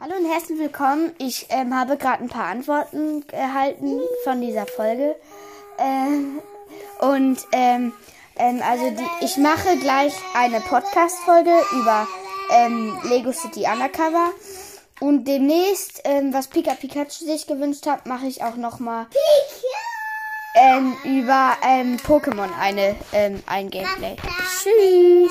Hallo und herzlich willkommen. Ich ähm, habe gerade ein paar Antworten erhalten von dieser Folge. Ähm, und ähm, ähm, also die, ich mache gleich eine Podcast-Folge über ähm, Lego City Undercover. Und demnächst, ähm, was Pika Pikachu sich gewünscht hat, mache ich auch nochmal ähm, über ähm, Pokémon eine, ähm, ein Gameplay. Tschüss!